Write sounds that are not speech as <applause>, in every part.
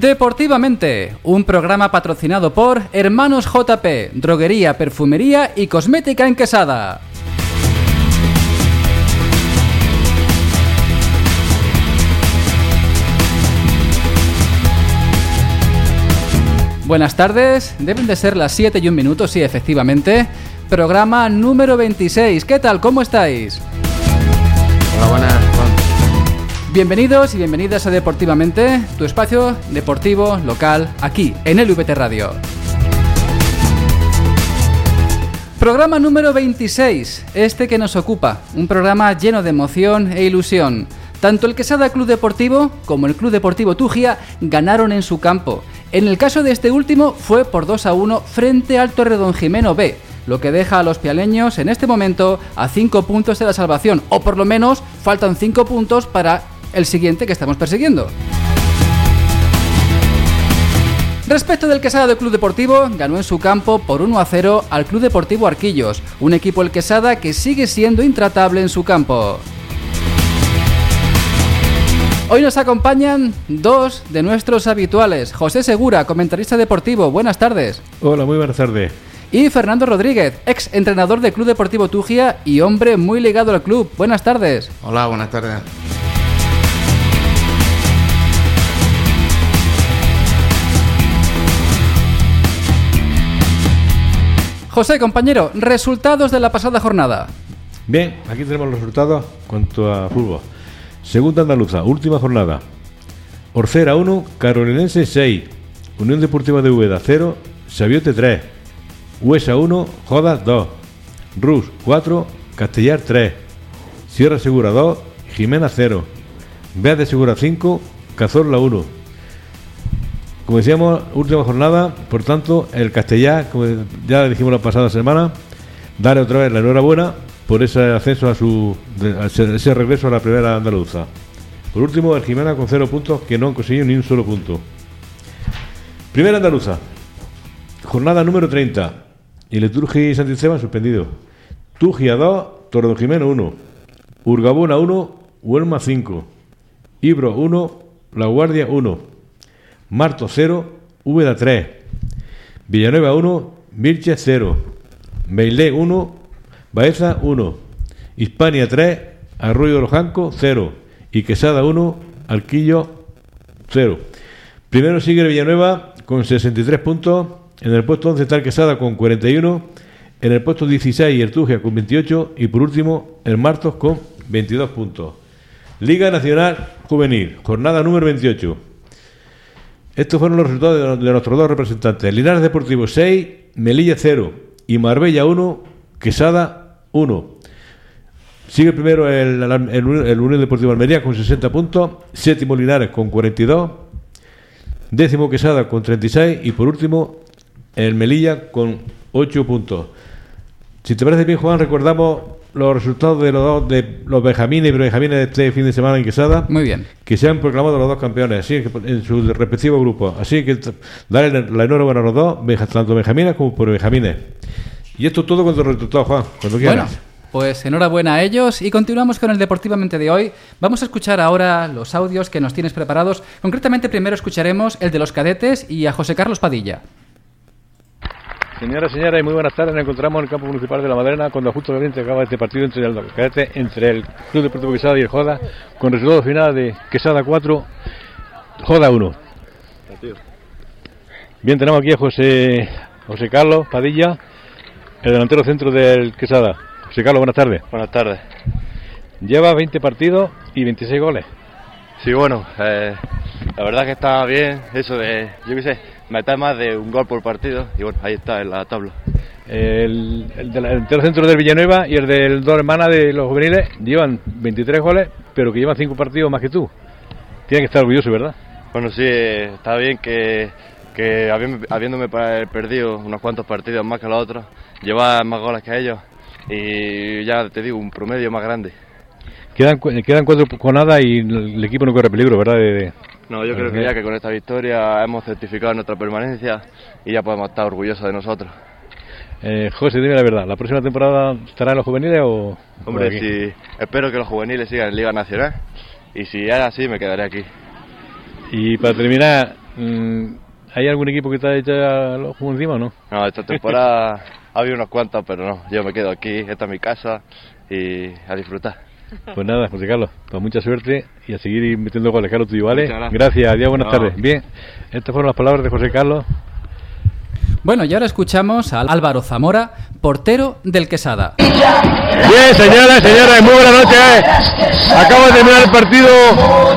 Deportivamente, un programa patrocinado por Hermanos JP, Droguería, Perfumería y Cosmética en Quesada. Buenas tardes, deben de ser las 7 y un minuto, sí, efectivamente. Programa número 26. ¿Qué tal? ¿Cómo estáis? Hola, buenas. Bienvenidos y bienvenidas a Deportivamente, tu espacio deportivo local aquí en LVT Radio. Programa número 26, este que nos ocupa, un programa lleno de emoción e ilusión. Tanto el Quesada Club Deportivo como el Club Deportivo Tugia ganaron en su campo. En el caso de este último fue por 2 a 1 frente al Torredón Jimeno B, lo que deja a los pialeños en este momento a 5 puntos de la salvación, o por lo menos faltan 5 puntos para el siguiente que estamos persiguiendo. Respecto del Quesada del Club Deportivo, ganó en su campo por 1 a 0 al Club Deportivo Arquillos, un equipo el Quesada que sigue siendo intratable en su campo. Hoy nos acompañan dos de nuestros habituales. José Segura, comentarista deportivo, buenas tardes. Hola, muy buenas tardes. Y Fernando Rodríguez, ex entrenador del Club Deportivo Tugia y hombre muy ligado al club. Buenas tardes. Hola, buenas tardes. José, compañero, resultados de la pasada jornada. Bien, aquí tenemos los resultados cuanto a fútbol. Segunda andaluza, última jornada. Orcera 1, Carolinense 6, Unión Deportiva de Úbeda 0, Sabiote 3, Huesa 1, Jodas 2, Rus 4, Castellar 3, Sierra Segura 2, Jimena 0, Beas de Segura 5, Cazorla 1. Como decíamos, última jornada, por tanto, el Castellar, como ya dijimos la pasada semana, darle otra vez la enhorabuena por ese ascenso a su ese, regreso a la primera andaluza. Por último, el Jimena con cero puntos, que no han conseguido ni un solo punto. Primera andaluza, jornada número 30. Y el Turgi y Santisteban suspendido. Tugia 2, Tordo Jimeno 1. Urgabona 1, Huelma 5. Ibro 1, La Guardia 1. Marto 0, Úbeda 3. Villanueva 1, Mirche 0. Meilé 1, Baeza 1. Hispania 3, Arroyo Jancos 0. Y Quesada 1, Alquillo 0. Primero sigue Villanueva con 63 puntos. En el puesto 11 está el Quesada con 41. En el puesto 16 el Tugia con 28. Y por último el Martos con 22 puntos. Liga Nacional Juvenil, jornada número 28. Estos fueron los resultados de, nuestros dos representantes. Linares Deportivo 6, Melilla 0 y Marbella 1, Quesada 1. Sigue primero el, el, el- el Unión Deportivo Almería con 60 puntos, séptimo Linares con 42, décimo Quesada con 36 y por último el Melilla con 8 puntos. Si te parece bien, Juan, recordamos los resultados de los dos de los Benjamines y Benjamines de este fin de semana en Quesada Muy bien. que se han proclamado los dos campeones así en sus respectivos grupos. Así que darle la enhorabuena a los dos, tanto Benjamines como por Benjamines. Y esto todo con los resultados, Juan, cuando Bueno, quieras. pues enhorabuena a ellos y continuamos con el Deportivamente de hoy. Vamos a escuchar ahora los audios que nos tienes preparados. Concretamente, primero escucharemos el de los cadetes y a José Carlos Padilla. Señoras y señores, muy buenas tardes. Nos encontramos en el campo municipal de La Madrena cuando justo Oriente acaba este partido entre el entre el Club Deportivo Quesada y el Joda, con resultado final de Quesada 4, Joda 1. Bien, tenemos aquí a José, José Carlos Padilla, el delantero centro del Quesada. José Carlos, buenas tardes. Buenas tardes. Lleva 20 partidos y 26 goles. Sí, bueno, eh, la verdad que está bien eso de, yo qué sé, meter más de un gol por partido y bueno, ahí está en la tabla. El, el delantero centro del Villanueva y el del dos hermanas de los juveniles llevan 23 goles, pero que llevan 5 partidos más que tú. Tiene que estar orgulloso, ¿verdad? Bueno, sí, eh, está bien que, que habi- habiéndome perdido unos cuantos partidos más que los otros, llevar más goles que ellos y ya te digo, un promedio más grande. Quedan, quedan cuatro con nada y el equipo no corre peligro, ¿verdad? De- de- No, yo creo que ya que con esta victoria hemos certificado nuestra permanencia y ya podemos estar orgullosos de nosotros. Eh, José, dime la verdad, ¿la próxima temporada estará en los juveniles o...? Hombre, aquí? si, espero que los juveniles sigan en Liga Nacional y si es así me quedaré aquí. Y para terminar, mm, ¿hay algún equipo que te haya echado los juegos encima o no? No, esta temporada <laughs> ha habido unos cuantos, pero no, yo me quedo aquí, esta es mi casa y a disfrutar. Pues nada, José Carlos, pues mucha suerte y a seguir metiendo goles, Carlos, tuyo, ¿vale? Muchas gracias. Gracias, adiós, buenas No. tardes. Bien, estas fueron las palabras de José Carlos. Bueno, y ahora escuchamos a Álvaro Zamora, portero del Quesada. Bien, señoras, señores, muy buenas noches. Acaba de terminar el partido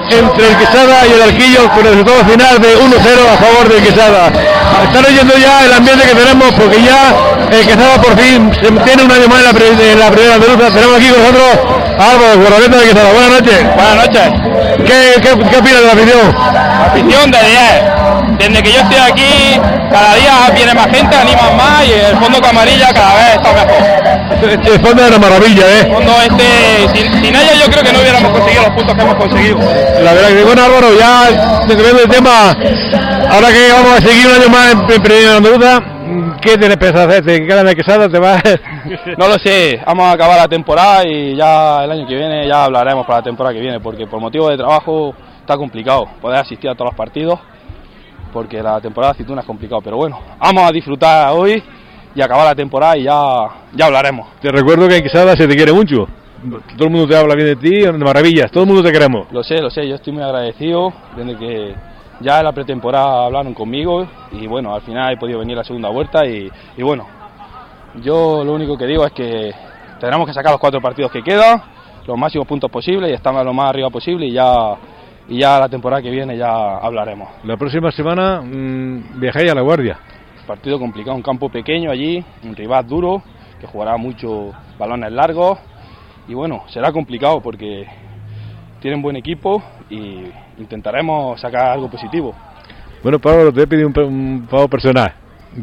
entre el Quesada y el Arquillo con el resultado final de 1-0 a favor del Quesada. Están oyendo ya el ambiente que tenemos porque ya el Quesada por fin se tiene un año más en la, pre- en la primera andaluza. Tenemos aquí con nosotros a Álvaro, guardameta del Quesada. Buenas noches. Buenas noches. ¿Qué, qué, qué opinas de la afición? Afición de 10. Desde que yo estoy aquí, cada día viene más gente, animan más y el fondo camarilla cada vez está mejor. Este fondo es una maravilla, El ¿eh? fondo este, sin, sin ellos yo creo que no hubiéramos conseguido los puntos que hemos conseguido. La verdad que bueno Álvaro, ya cambiando el tema, ahora que vamos a seguir un año más en, en Primera Andaluza, ¿qué tienes pensado hacer? ¿Te quedas la quesada? ¿Te vas? <laughs> No lo sé, vamos a acabar la temporada y ya el año que viene ya hablaremos para la temporada que viene, porque por motivo de trabajo está complicado poder asistir a todos los partidos, porque la temporada de aceituna es complicado, pero bueno, vamos a disfrutar hoy y acabar la temporada y ya, ya hablaremos. Te recuerdo que en Quesada se te quiere mucho. Todo el mundo te habla bien de ti, de maravillas, todo el mundo te queremos. Lo sé, lo sé, yo estoy muy agradecido desde que ya en la pretemporada hablaron conmigo y bueno, al final he podido venir a la segunda vuelta y, y bueno, yo lo único que digo es que tenemos que sacar los cuatro partidos que quedan, los máximos puntos posibles y estar lo más arriba posible y ya, y ya la temporada que viene ya hablaremos. La próxima semana mm, viajáis a La Guardia. Partido complicado, un campo pequeño allí, un rival duro que jugará muchos balones largos y bueno, será complicado porque tienen buen equipo y intentaremos sacar algo positivo. Bueno, Pablo, te voy a pedir un, favor personal.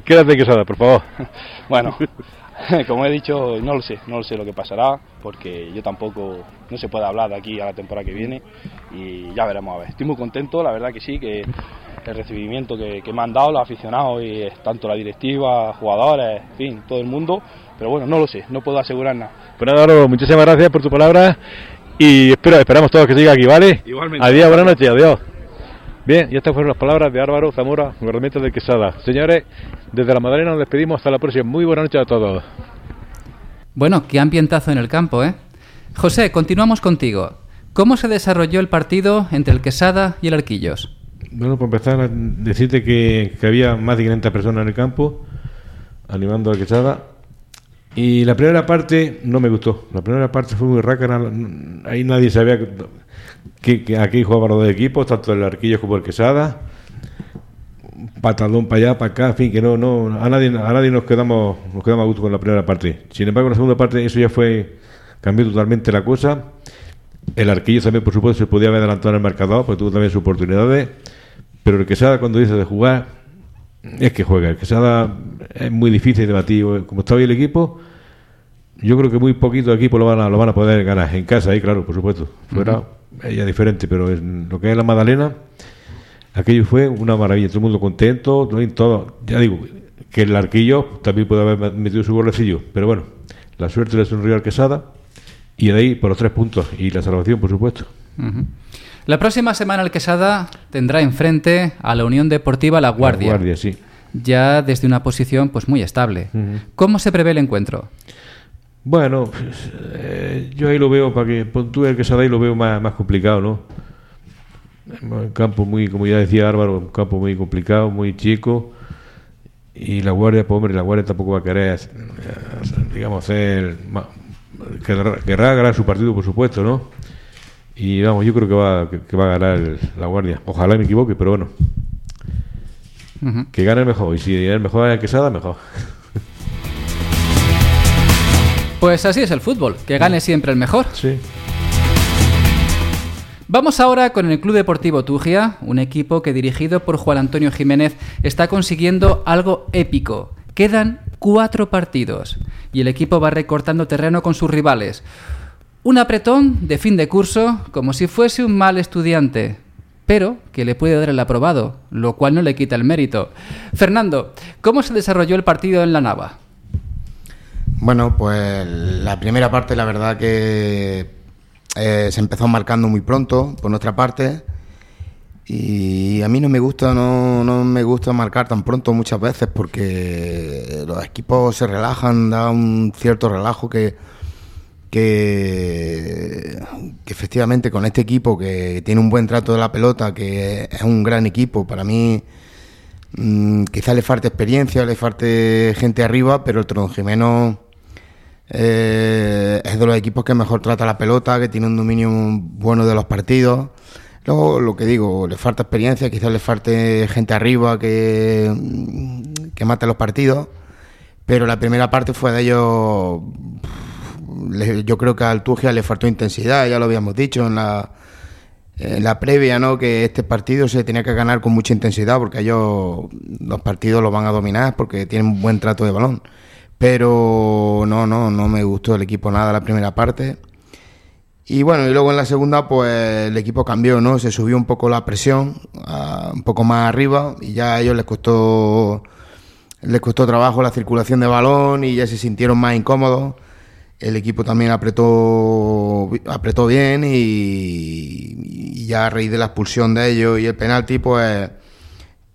Quédate Quesada, por favor. <laughs> Bueno, <laughs> <laughs> como he dicho, no lo sé, no lo sé lo que pasará, porque yo tampoco, no se puede hablar de aquí a la temporada que viene y ya veremos a ver. Estoy muy contento, la verdad que sí, que el recibimiento que, que me han dado los aficionados y tanto la directiva, jugadores, en fin, todo el mundo, pero bueno, no lo sé, no puedo asegurar nada. Pues nada, Álvaro, muchísimas gracias por tu palabra y espero, esperamos todos que siga aquí, ¿vale? Igualmente. Adiós, buenas noches, adiós. Bien, y estas fueron las palabras de Álvaro Zamora, guardameta de Quesada. Señores, desde la Madalena nos despedimos hasta la próxima. Muy buenas noches a todos. Bueno, qué ambientazo en el campo, ¿eh? José, continuamos contigo. ¿Cómo se desarrolló el partido entre el Quesada y el Arquillos? Bueno, para empezar, a decirte que, que había más de 500 personas en el campo animando a Quesada. Y la primera parte no me gustó. La primera parte fue muy rácana. Ahí nadie sabía que aquí jugaban los dos equipos, tanto el Arquillos como el Quesada. Patadón para allá, para acá, en fin, que no, no, a nadie, a nadie nos quedamos, nos quedamos a gusto con la primera parte. Sin embargo, en la segunda parte eso ya fue, cambió totalmente la cosa. El Arquillos también, por supuesto, se podía haber adelantado en el marcador, porque tuvo también sus oportunidades. Pero el Quesada, cuando dice de jugar, es que juega. El Quesada es muy difícil de batir. Como está hoy el equipo, yo creo que muy poquito equipos lo van a, lo van a poder ganar. En casa, ahí, claro, por supuesto. Fuera, ya diferente, pero en lo que es la Madalena, aquello fue una maravilla. Todo el mundo contento, todo. todo. Ya digo, que el Arquillo también puede haber metido su golecillo. Pero bueno, la suerte le sonrió al Quesada. Y de ahí por los tres puntos. Y la salvación, por supuesto. La próxima semana el Quesada tendrá enfrente a la Unión Deportiva La Guardia, La guardia, sí. ya desde una posición pues muy estable. ¿Cómo se prevé el encuentro? Bueno, pues, eh, yo ahí lo veo, para que puntúe el Quesada ahí lo veo más, más complicado, ¿no? Un campo muy, como ya decía Álvaro, un campo muy complicado, muy chico. Y la Guardia, pues hombre, la Guardia tampoco va a querer, eh, digamos, hacer. Querrá, querrá ganar su partido, por supuesto, ¿no? Y vamos, yo creo que va, que, que va a ganar el- la Guardia. Ojalá me equivoque, pero bueno, que gane el mejor. Y si el mejor es el Quesada, mejor. Pues así es el fútbol, que gane siempre el mejor. Sí. Vamos ahora con el Club Deportivo Tugia, un equipo que dirigido por Juan Antonio Jiménez está consiguiendo algo épico. Quedan cuatro partidos y el equipo va recortando terreno con sus rivales. Un apretón de fin de curso como si fuese un mal estudiante, pero que le puede dar el aprobado, lo cual no le quita el mérito. Fernando, ¿cómo se desarrolló el partido en la Nava? Bueno, pues la primera parte, la verdad que eh, se empezó marcando muy pronto por nuestra parte. Y a mí no me gusta, no, no me gusta marcar tan pronto muchas veces porque los equipos se relajan, da un cierto relajo que, que, efectivamente con este equipo que tiene un buen trato de la pelota, que es un gran equipo, para mí mm, quizá le falte experiencia, le falte gente arriba, pero el Tron Jimeno eh, es de los equipos que mejor trata la pelota, que tiene un dominio bueno de los partidos. Luego, lo que digo, le falta experiencia, quizás le falte gente arriba que, que mate los partidos, pero la primera parte fue de ellos. Yo creo que a Altugia le faltó intensidad, ya lo habíamos dicho en la, en la previa, ¿no? Que este partido se tenía que ganar con mucha intensidad, porque ellos los partidos los van a dominar porque tienen un buen trato de balón. Pero no, no, no me gustó el equipo nada la primera parte. Y bueno, y luego en la segunda, pues el equipo cambió, ¿no? Se subió un poco la presión, a- un poco más arriba, y ya a ellos les costó, les costó trabajo la circulación de balón y ya se sintieron más incómodos. El equipo también apretó, apretó bien y, y ya a raíz de la expulsión de ellos y el penalti, pues,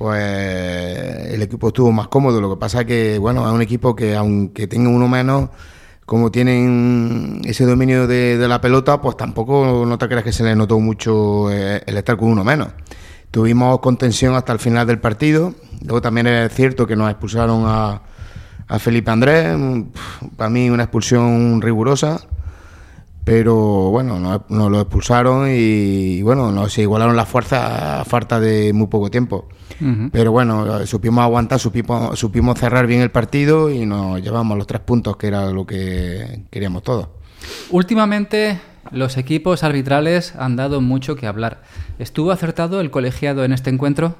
pues el equipo estuvo más cómodo. Lo que pasa que, bueno, es un equipo que aunque tenga uno menos, como tienen ese dominio de, la pelota, pues tampoco no te creas que se les notó mucho eh, el estar con uno menos. Tuvimos contención hasta el final del partido. Luego también es cierto que nos expulsaron a, a Felipe Andrés. Para mí una expulsión rigurosa. Pero bueno, nos, nos lo expulsaron y, bueno, nos igualaron las fuerzas a falta de muy poco tiempo. Pero bueno, supimos aguantar, supimos, supimos cerrar bien el partido y nos llevamos los tres puntos, que era lo que queríamos todos. Últimamente los equipos arbitrales han dado mucho que hablar. ¿Estuvo acertado el colegiado en este encuentro?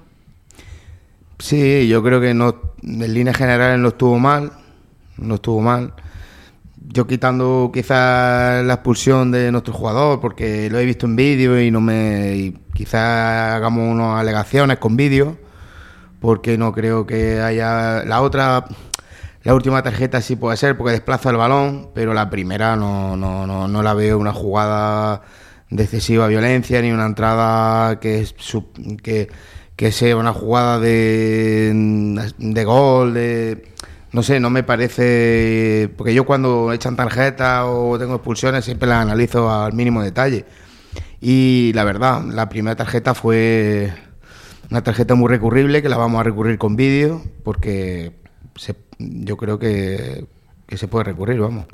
Sí, yo creo que no, en líneas generales no estuvo mal, no estuvo mal. Yo quitando quizás la expulsión de nuestro jugador, porque lo he visto en vídeo y no me, y quizás hagamos unas alegaciones con vídeo, porque no creo que haya la otra, la última tarjeta sí puede ser porque desplaza el balón, pero la primera no, no, no, no la veo una jugada de excesiva violencia ni una entrada que es que, que sea una jugada de, de gol, de no sé, no me parece porque yo cuando echan tarjetas o tengo expulsiones siempre las analizo al mínimo detalle. Y la verdad, la primera tarjeta fue una tarjeta muy recurrible que la vamos a recurrir con vídeo porque se- yo creo que, que se puede recurrir, vamos.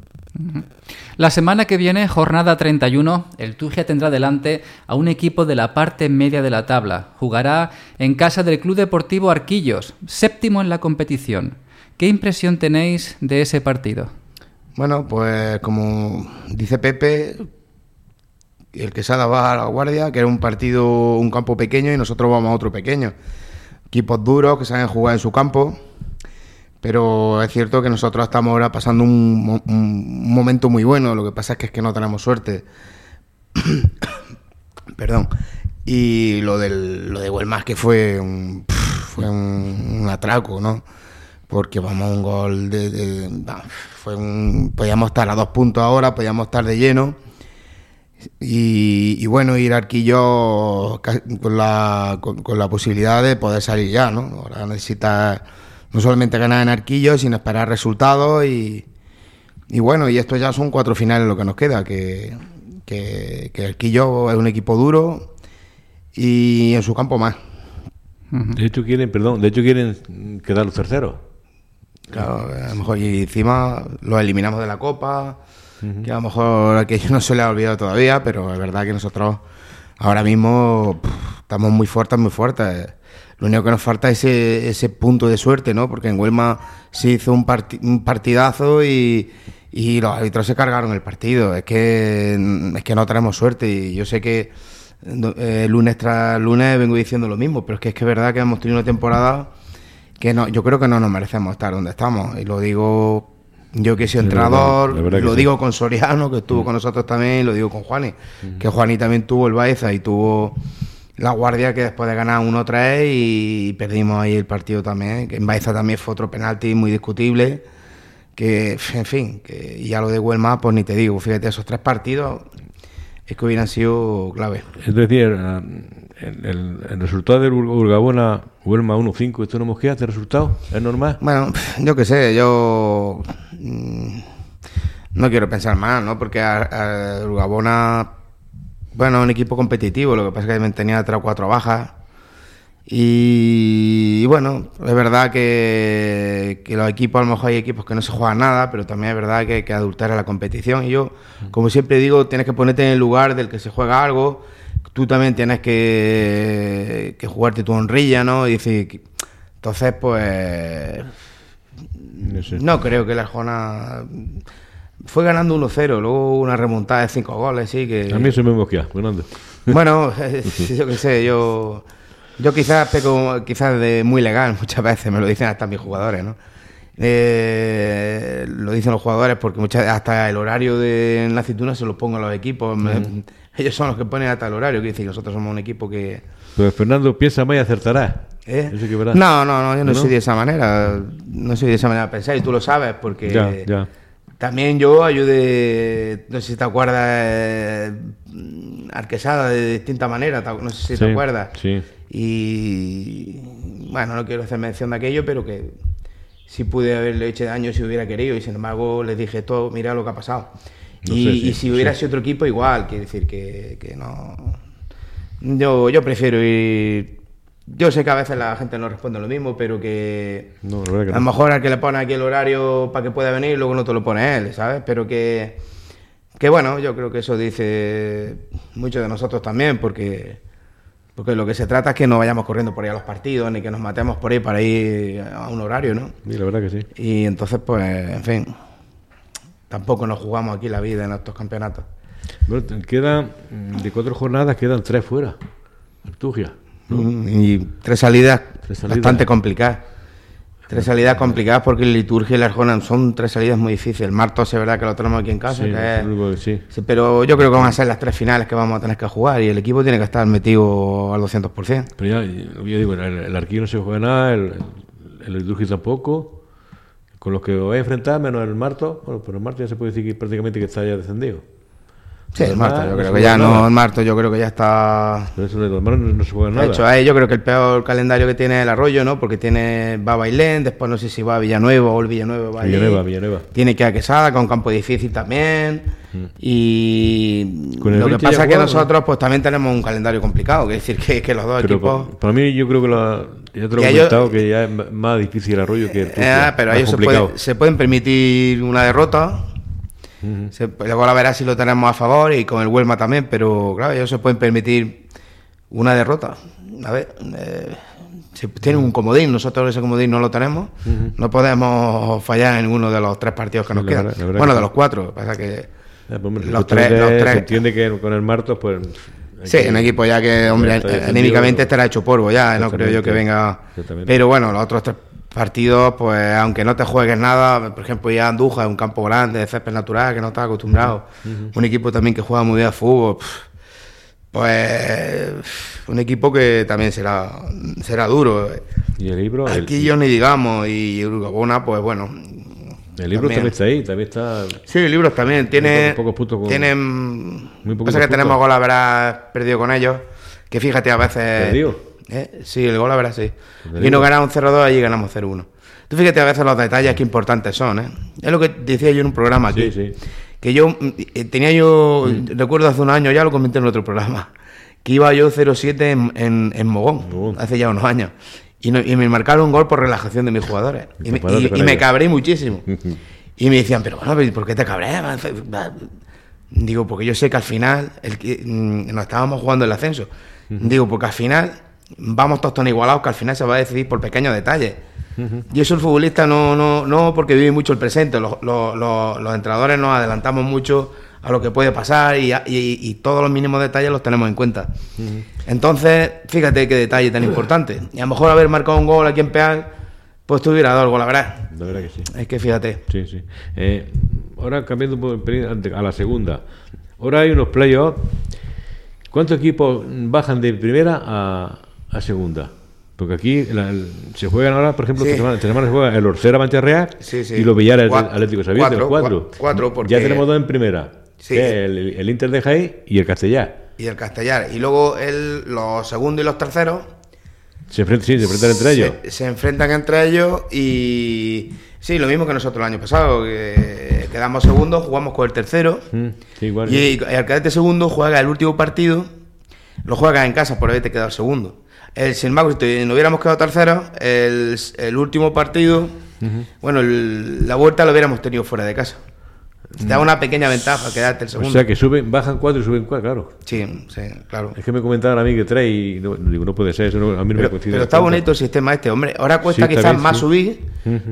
La semana que viene, jornada 31, el Tugia tendrá delante a un equipo de la parte media de la tabla. Jugará en casa del Club Deportivo Arquillos, séptimo en la competición. ¿Qué impresión tenéis de ese partido? Bueno, pues como dice Pepe, el Quesada va a la Guardia, que era un partido, un campo pequeño y nosotros vamos a otro pequeño. Equipos duros que saben jugar en su campo, pero es cierto que nosotros estamos ahora pasando un, mo- un momento muy bueno, lo que pasa es que, es que no tenemos suerte. <coughs> Perdón. Y lo, del, lo de Huelmas que fue un, fue un, atraco, ¿no? Porque vamos a un gol de... fue un, podíamos estar a dos puntos ahora, podíamos estar de lleno. Y, y bueno, ir a Arquillo con la, con, con la posibilidad de poder salir ya, ¿no? Ahora necesita no solamente ganar en Arquillo, sino esperar resultados y, y bueno, y esto ya son cuatro finales lo que nos queda, que, que, que Arquillo es un equipo duro y en su campo más. De hecho quieren, perdón, de hecho quieren quedar los terceros. Claro, a lo mejor y encima lo eliminamos de la Copa, que a lo mejor aquello <laughs> no se le ha olvidado todavía, pero es verdad que nosotros ahora mismo estamos muy fuertes, muy fuertes. Lo único que nos falta es ese, ese punto de suerte, ¿no? Porque en Huelma se hizo un partidazo y, y los árbitros se cargaron el partido. Es que, es que no tenemos suerte y yo sé que eh, lunes tras lunes vengo diciendo lo mismo, pero es que es que es verdad que hemos tenido una temporada que no, yo creo que no nos merecemos estar donde estamos. Y lo digo yo que soy Sí, la entrenador, verdad, la verdad que lo sí. digo con Soriano, que estuvo con nosotros también, y lo digo con Juani, que Juani también tuvo el Baeza y tuvo la guardia que después de ganar 1-3 y perdimos ahí el partido también, que en Baeza también fue otro penalti muy discutible, que en fin, que ya lo de Huelma, pues ni te digo, fíjate, esos tres partidos es que hubieran sido clave. Es decir, eh, el, el- el resultado del Ur- Urgabona Huelma 1-5, ¿esto no mosquea este resultado? ¿Es normal? Bueno, yo qué sé, yo mm, no quiero pensar más, ¿no? Porque a, a Urgabona, bueno, un equipo competitivo, lo que pasa es que tenía tres o cuatro bajas. Y, y bueno, es verdad que, que los equipos, a lo mejor hay equipos que no se juegan nada, pero también es verdad que hay que adultar a la competición. Y yo, como siempre digo, tienes que ponerte en el lugar del que se juega algo. Tú también tienes que, que jugarte tu honrilla, ¿no? Y decir, entonces, pues No creo que la Arjona fue ganando 1-0, luego una remontada de 5 goles, sí que A mí eso me mosquea, Fernando. bueno, <laughs> <laughs> yo qué sé, yo yo quizás peco quizás de muy legal muchas veces, me lo dicen hasta mis jugadores, ¿no? Eh, lo dicen los jugadores porque muchas hasta el horario de la aceituna se lo pongo a los equipos, me- <laughs> ellos son los que ponen hasta el horario, quiere decir, nosotros somos un equipo que Pues Fernando piensa más y acertará. ¿Eh? Eso que verás. No, no, no, yo no, ¿No? soy de esa manera. No soy de esa manera de pensar y tú lo sabes porque Ya, ya. también yo ayudé, no sé si te acuerdas, eh, Arquesada de distinta manera, no sé si Sí, te acuerdas. sí. Y bueno, no quiero hacer mención de aquello, pero que sí pude haberle hecho daño si hubiera querido y sin embargo les dije todo, mira lo que ha pasado. No y, sé si- y si hubiera sido otro equipo igual, quiere decir que, que no... Yo, yo prefiero ir... Yo sé que a veces la gente no responde lo mismo, pero que No, la que a lo no. mejor al que le pone aquí el horario para que pueda venir, luego no te lo pone él, ¿sabes? Pero que, que bueno, yo creo que eso dice mucho de nosotros también, porque, porque lo que se trata es que no vayamos corriendo por ahí a los partidos, ni que nos matemos por ahí para ir a un horario, ¿no? Sí, la verdad que sí. Y entonces, pues, en fin, tampoco nos jugamos aquí la vida en estos campeonatos. Bueno, quedan, de cuatro jornadas, quedan tres fuera. Artugia. Y tres salidas, Tres salidas. bastante complicadas. Tres salidas complicadas porque la liturgia y la Arjona son tres salidas muy difíciles. El Martos es verdad que lo tenemos aquí en casa, Sí, que es- que sí. pero yo creo que van a ser las tres finales que vamos a tener que jugar y el equipo tiene que estar metido al 200%. Pero ya, yo digo, el, el no se juega nada, el, el liturgia tampoco. Con los que os vais a enfrentar, menos el Marto, bueno, pero el Marto ya se puede decir que prácticamente que está ya descendido. Sí, Martos, demás yo no creo que ya no, Martos yo creo que ya está Pero eso de los no, no se juega nada. De hecho, ahí yo creo que el peor calendario que tiene es el Arroyo, ¿no? Porque tiene va a Bailén, después no sé si va a Villanueva o el Villanueva va allí. Villanueva, Villanueva. Tiene que ir a Quesada, con campo difícil también. Y Con el lo que pasa es que nosotros pues también tenemos un calendario complicado, que decir que, que los dos Pero equipos... pa- para mí yo creo que la, ya te lo Y he ellos- comentado que ya es más difícil el arroyo que el Eh, Turquía, pero ellos se, pueden- se pueden permitir una derrota. Ujú. Se- luego la verás si lo tenemos a favor y con el Huelma también, pero claro, ellos se pueden permitir una derrota. A ver, eh, se- tienen un comodín, nosotros ese comodín no lo tenemos. No podemos fallar en ninguno de los tres partidos que nos la quedan. verdad- bueno, que de los cuatro. Pasa que Ya, pues, hombre, los tres- entiende- los tres- Se entiende que con el Martos, pues. Sí, un equipo ya que, hombre, anímicamente estará hecho polvo ya, no creo yo que venga. Pero bueno, los otros tres partidos, pues aunque no te juegues nada, por ejemplo, ya Andújar es un campo grande, de césped natural, que no estás acostumbrado. Un equipo también que juega muy bien al fútbol. Pues un equipo que también será será duro. Y el libro. el- Aquí yo ni digamos, y Urgabona, pues bueno. El libro también. también está ahí, también está. Sí, libros también. Tiene, pocos puntos con- tienen. muy pasa que tenemos gol a perdido con ellos. Que fíjate, a veces. ¿Perdido? ¿Eh? Sí, el gol a verás sí. Y nos ganamos 0-2, allí ganamos 0-1. Tú fíjate a veces los detalles que importantes son, ¿eh? Es lo que decía yo en un programa aquí. Sí, sí. Que yo mm, eh, tenía yo, recuerdo hace un año, ya lo comenté en otro programa, que iba yo 0-7 en, en, en Mogón, hace ya unos años. Y, no- y me marcaron un gol por relajación de mis jugadores. Y me, y- y cabré muchísimo. <laughs> y me decían, pero bueno, ¿por qué te cabreas? Digo, porque yo sé que al final el que, mm, nos estábamos jugando el ascenso. Digo, porque al final vamos todos tan igualados que al final se va a decidir por pequeños detalles. Y eso el futbolista no, no, no porque vive mucho el presente. Los, los- los- los entrenadores nos adelantamos mucho a lo que puede pasar y, a- y- y todos los mínimos detalles los tenemos en cuenta. Entonces, fíjate qué detalle tan importante. Y a lo mejor haber marcado un gol aquí en Peal, pues te hubiera dado el gol, la verdad. La verdad que sí. Es que fíjate. Sí, sí. Eh, ahora cambiando un poco a la segunda. Ahora hay unos playoffs. ¿Cuántos equipos bajan de primera a, a segunda? Porque aquí la- el- se juegan ahora, por ejemplo, Sí. esta semana, se juega el Orcera Mancha Real Sí, sí. y los Villares Cuat- Atlético cuatro, los cuatro. cua- cuatro, porque- Ya tenemos dos en primera. El, el Inter de Jaén y el Castellar. Y el Castellar. Y luego el, los segundos y los terceros Se enfrentan, sí, se enfrentan entre ellos. Se, enfrentan entre ellos y sí, lo mismo que nosotros el año pasado, que quedamos segundos, jugamos con el tercero Mm, igual. y, el cadete segundo juega el último partido, lo juega en casa por haberte quedado segundo. El, sin embargo, si no hubiéramos quedado tercero, el, el último partido, bueno, el- la vuelta lo hubiéramos tenido fuera de casa. Te da una pequeña ventaja quedarte el o segundo. sea que suben, bajan cuatro y suben cuatro, claro. Sí, sí, claro. Es que me comentaban a mí que trae y no, digo, no puede ser, eso no- a mí no me Pero, coincide. pero está bonito el sistema este, hombre. Ahora cuesta Sí, quizás bien, más sí. subir,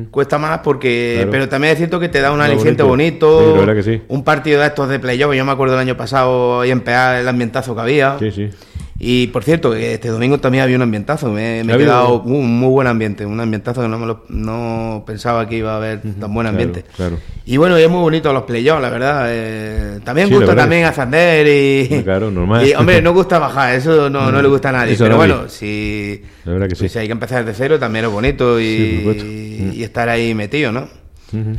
cuesta más porque. Claro. Pero también es cierto que te da un aliciente bonito. bonito. Sí, la verdad que sí. Un partido de estos de playoff. Yo me acuerdo el año pasado ahí en PA el ambientazo que había. Sí, sí. Y por cierto, este domingo también había un ambientazo. Me, me he quedado un muy buen ambiente. Un ambientazo que no, me lo- no pensaba que iba a haber tan buen ambiente. Claro, claro. Y bueno, y es muy bonito los playoffs, la verdad. eh, también Sí, gusta también ascender y. Claro, normal. <laughs> Y hombre, no <laughs> gusta bajar, eso no, no le gusta a nadie. Eso pero bueno, si. La verdad que pues sí. si hay que empezar desde cero, también es bonito y, Sí, y estar ahí metido, ¿no? Ujú.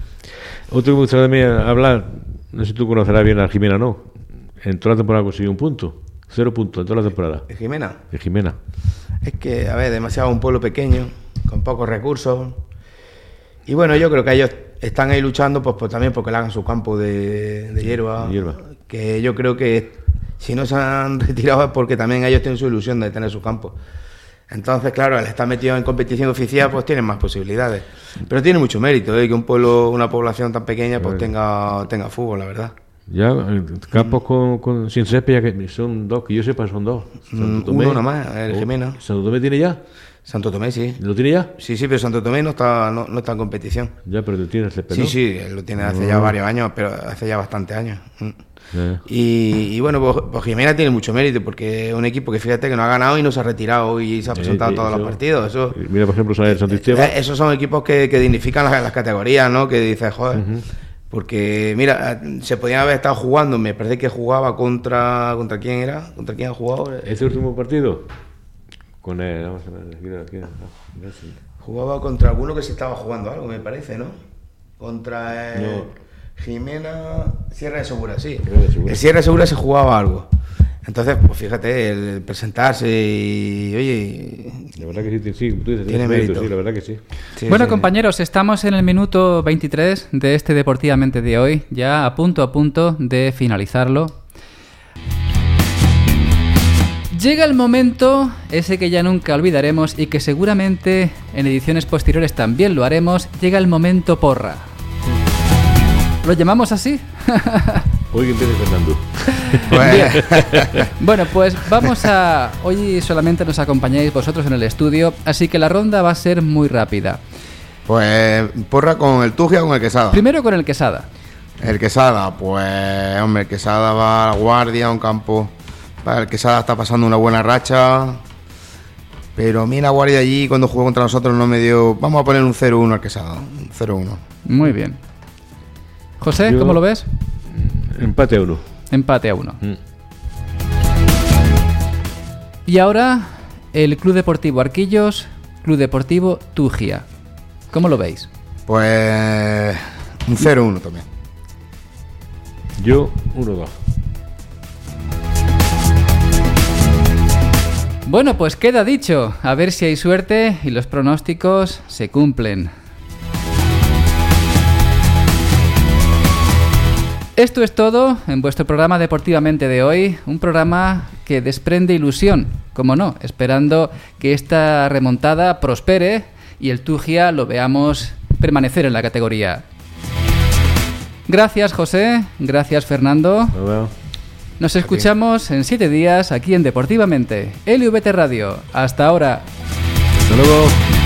Otro que me gustaría también hablar, no sé si tú conocerás bien a Jimena, ¿no? En toda la temporada consiguió un punto, cero puntos en toda la temporada. Jimena, De Jimena. es que, a ver, demasiado un pueblo pequeño, con pocos recursos. Y bueno, yo creo que ellos están ahí luchando pues, pues también porque le hagan su campo de, de hierba, De hierba. Que yo creo que si no se han <laughs> retirado es porque también ellos tienen su ilusión de tener su campo. Entonces, claro, al estar metido en competición oficial, pues tienen más posibilidades. Pero tiene mucho mérito, ¿eh? que un pueblo, una población tan pequeña, pues tenga, tenga fútbol, la verdad. Ya, eh, campos con, con, sin ya que son dos, que yo sepa son dos. Mm, Santo uno nomás, el Oh, Jimena. ¿Santo Tomé tiene ya? Santo Tomé, sí. ¿Lo tiene ya? Sí, sí, pero Santo Tomé no está, no, no está en competición. Ya, pero tiene el césped, Sí, sí, lo tiene hace ya varios años, pero hace ya bastantes años. Mm. Ya. Y, y bueno, pues, pues Jimena tiene mucho mérito porque es un equipo que fíjate que no ha ganado y no se ha retirado y se ha presentado Eh, todos eso- los partidos. Eso, Mira, por ejemplo, sale el Santo Esteban. eh, esos son equipos que, que dignifican las, las categorías, ¿no? Que dices, joder. Porque, mira, eh, se podían haber estado jugando, me parece que jugaba contra. ¿Contra quién era? ¿Contra quién ha jugado? Este último partido, con el. Vamos a ver, aquí, aquí, Jugaba contra alguno que se estaba jugando algo, me parece, ¿no? Contra eh, No. Jimena Sierra de Segura, sí. Sierra de Segura. El Sierra de Segura se jugaba algo. Entonces, pues fíjate, el presentarse y, oye, La verdad que sí, sí, tú dices, Tiene mérito, mérito. Sí, la verdad que sí. sí, bueno, sí. compañeros, estamos en el minuto 23 de este Deportivamente de hoy, ya a punto a punto de finalizarlo. Llega el momento, ese que ya nunca olvidaremos y que seguramente en ediciones posteriores también lo haremos, llega el momento porra. ¿Lo llamamos así? <laughs> Hoy empieza Fernando. <laughs> Pues, Bueno, pues vamos a... Hoy solamente nos acompañáis vosotros en el estudio, así que la ronda va a ser muy rápida. pues, porra con el Tugia o con el Quesada. Primero con el Quesada. El Quesada, pues, hombre, el Quesada va a la guardia, a un campo. El Quesada está pasando una buena racha. Pero a mí la guardia allí, cuando jugó contra nosotros, no me dio. Vamos a poner un 0-1 al Quesada. Un 0-1. Muy bien. José, Yo- ¿cómo lo ves? Empate a uno. Empate a uno. Mm. Y ahora el Club Deportivo Arquillos, Club Deportivo Tugia. ¿Cómo lo veis? Pues. Un 0-1 también. Yo, uno, dos. Bueno, pues queda dicho. A ver si hay suerte y los pronósticos se cumplen. Esto es todo en vuestro programa Deportivamente de hoy, un programa que desprende ilusión, como no, esperando que esta remontada prospere y el Tugia lo veamos permanecer en la categoría. Gracias José, gracias Fernando. Nos escuchamos en siete días aquí en Deportivamente, LVT Radio. Hasta ahora. Hasta luego.